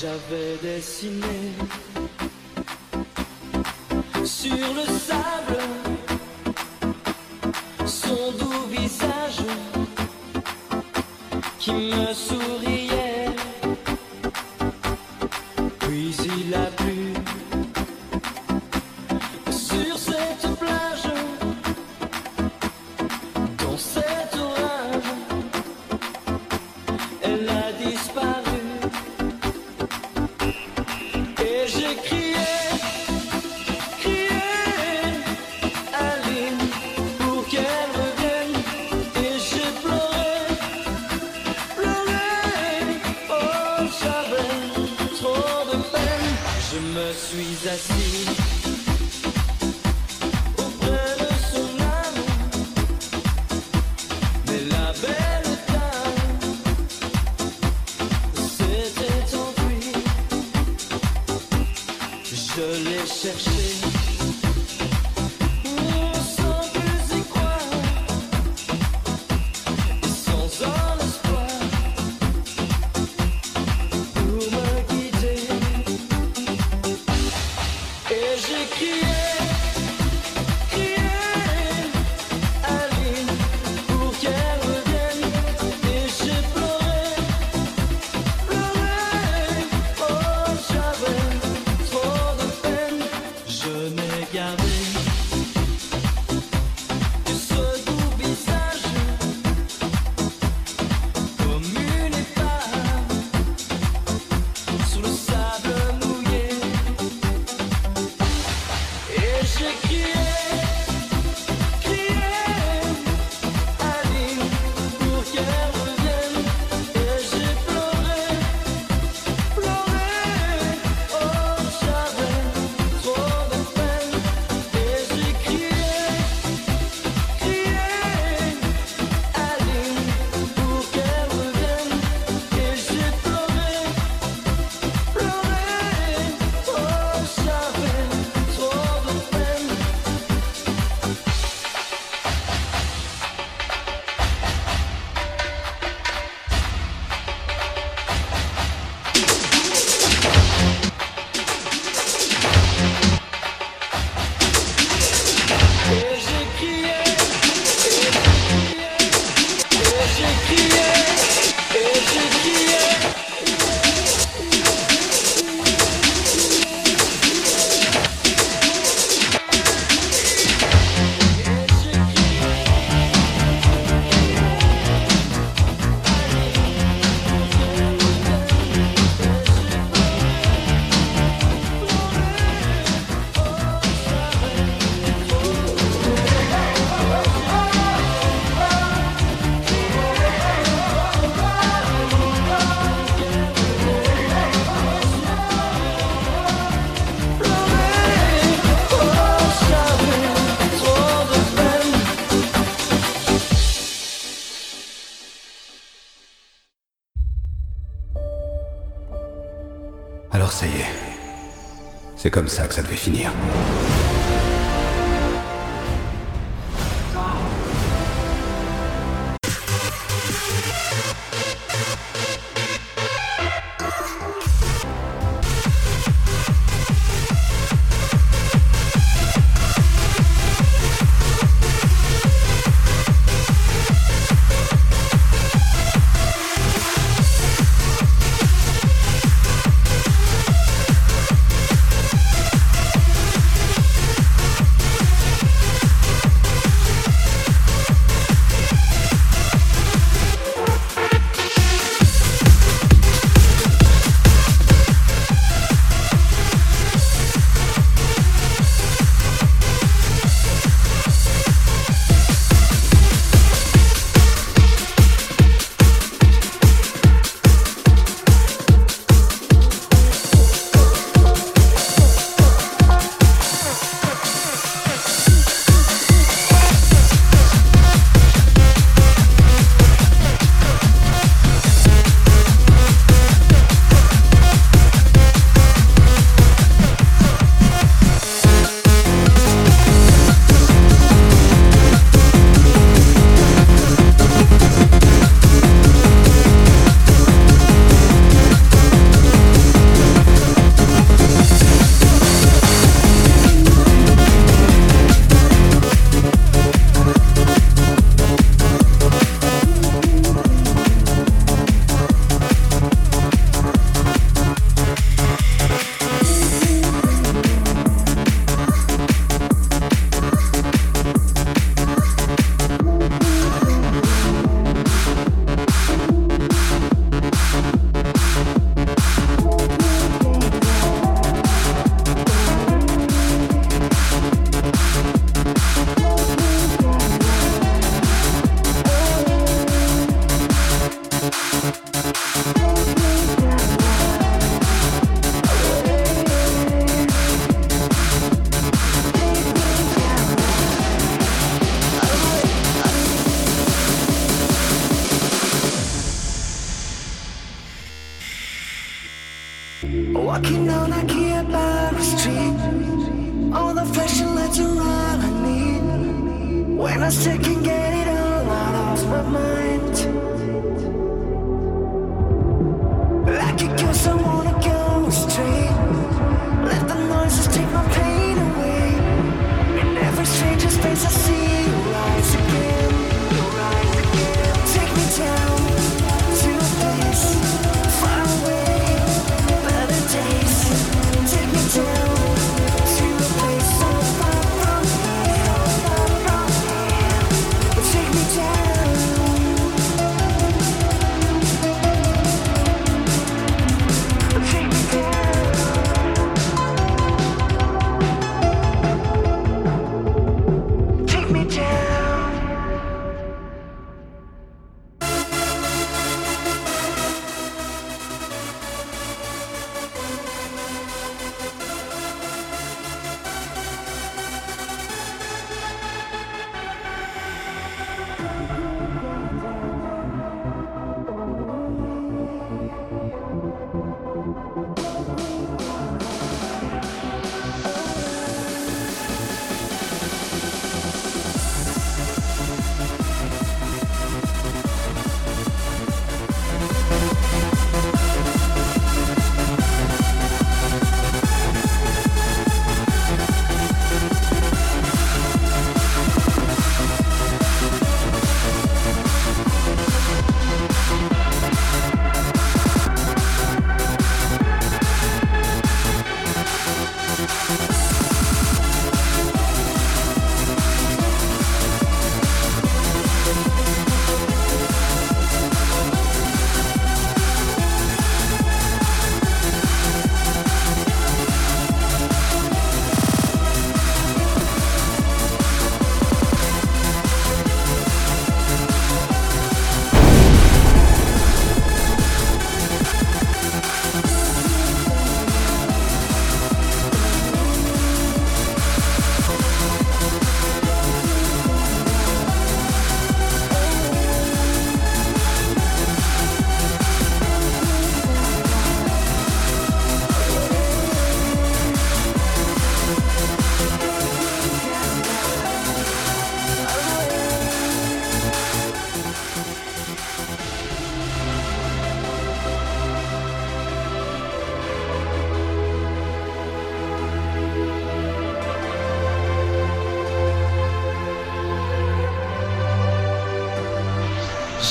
J'avais dessiné sur le sable son doux visage qui me sourit. C'est comme ça que ça devait finir.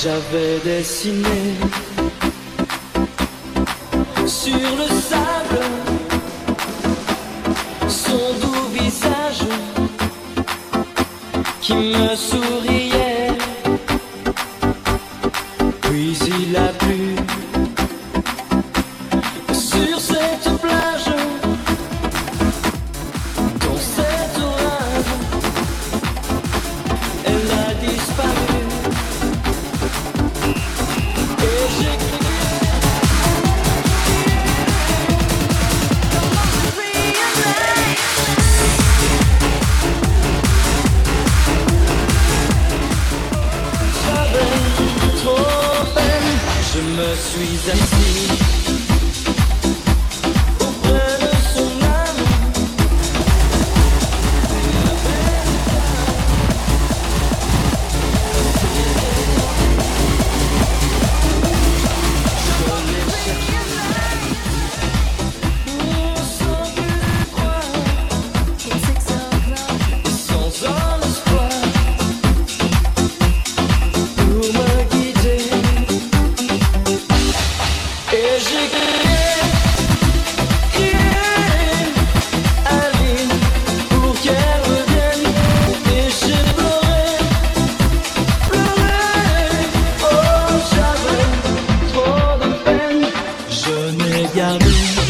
J'avais dessiné sur le sable son doux visage qui me sourit. ella vino.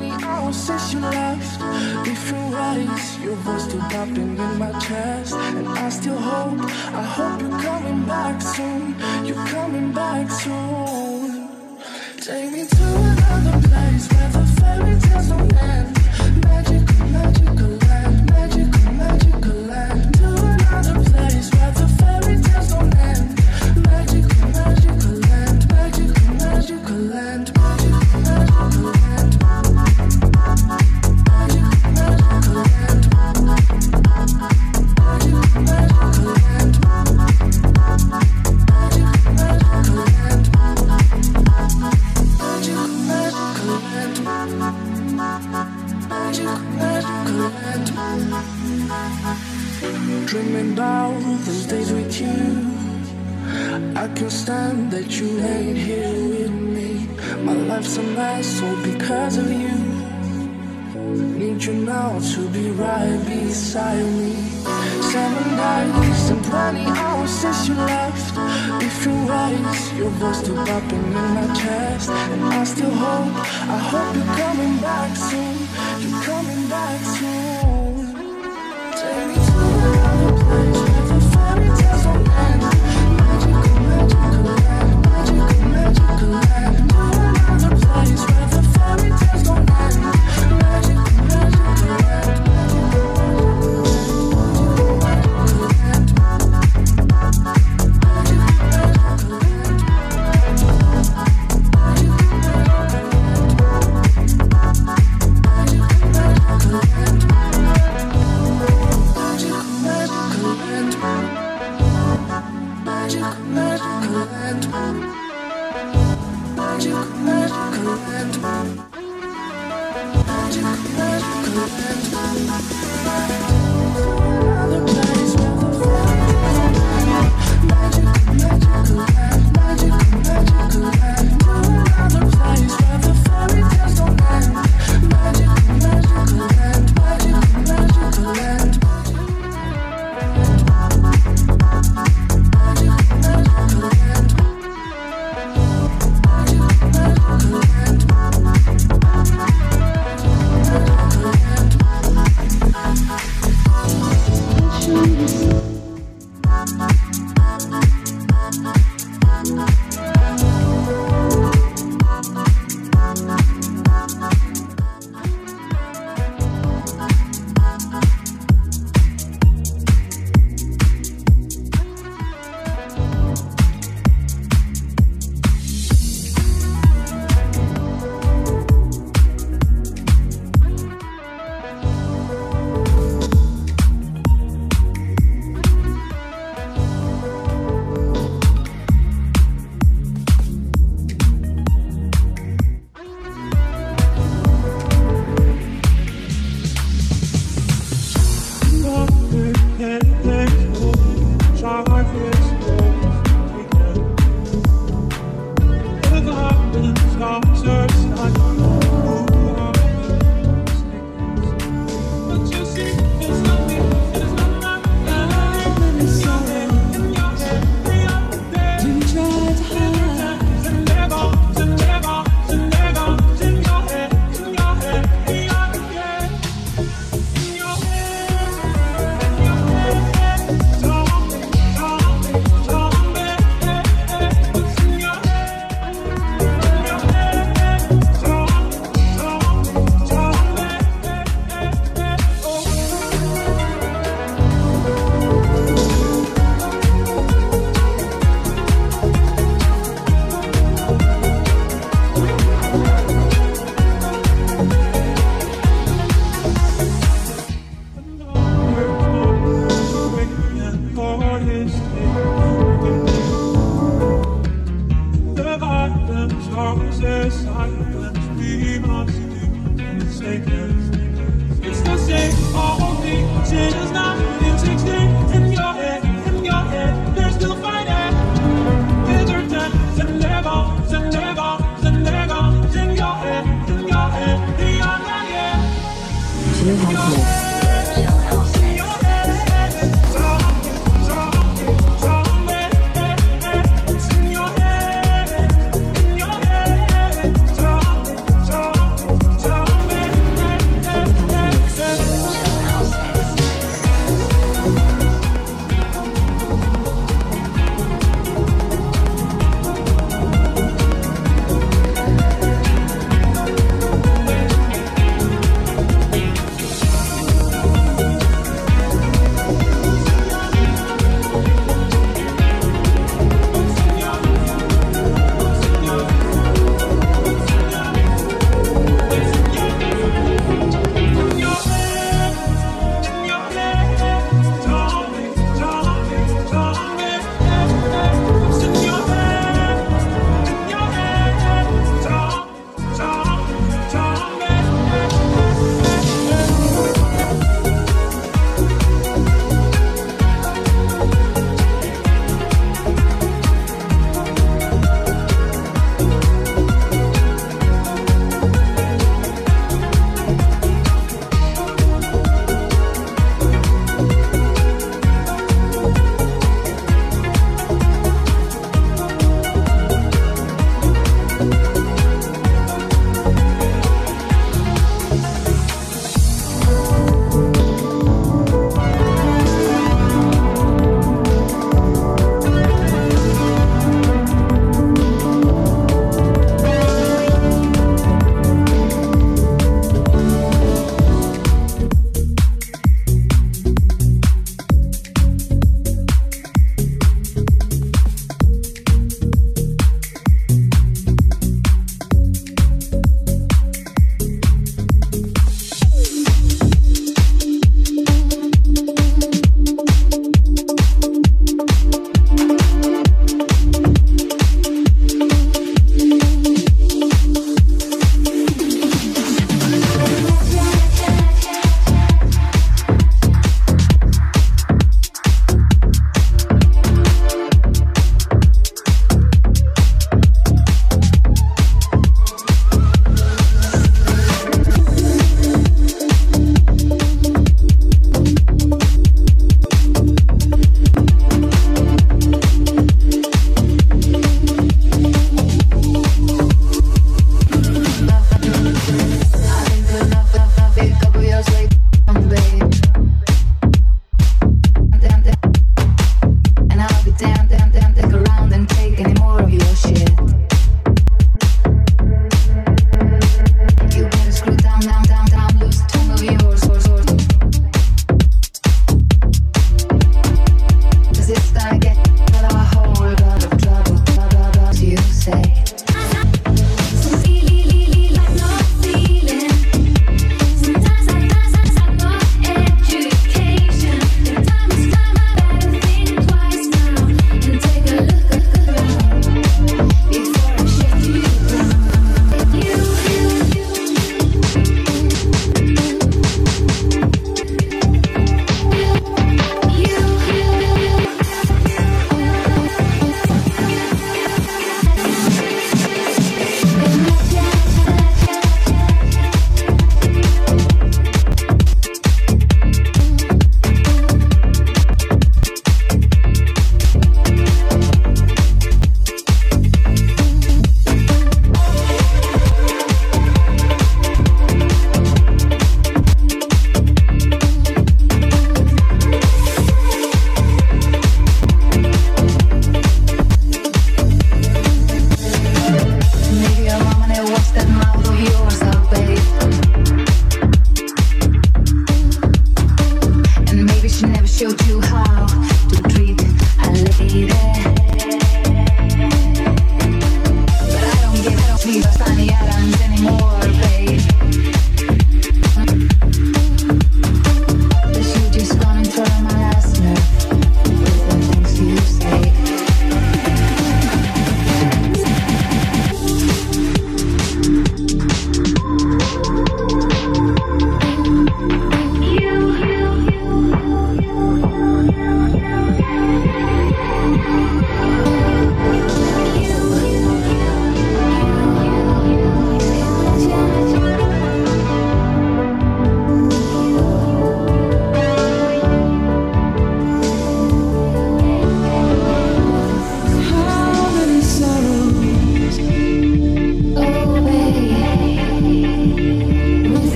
many hours since you left If you're right, your voice still popping in my chest. And I still hope, I hope you're coming back soon. You're coming back soon. closer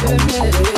Permite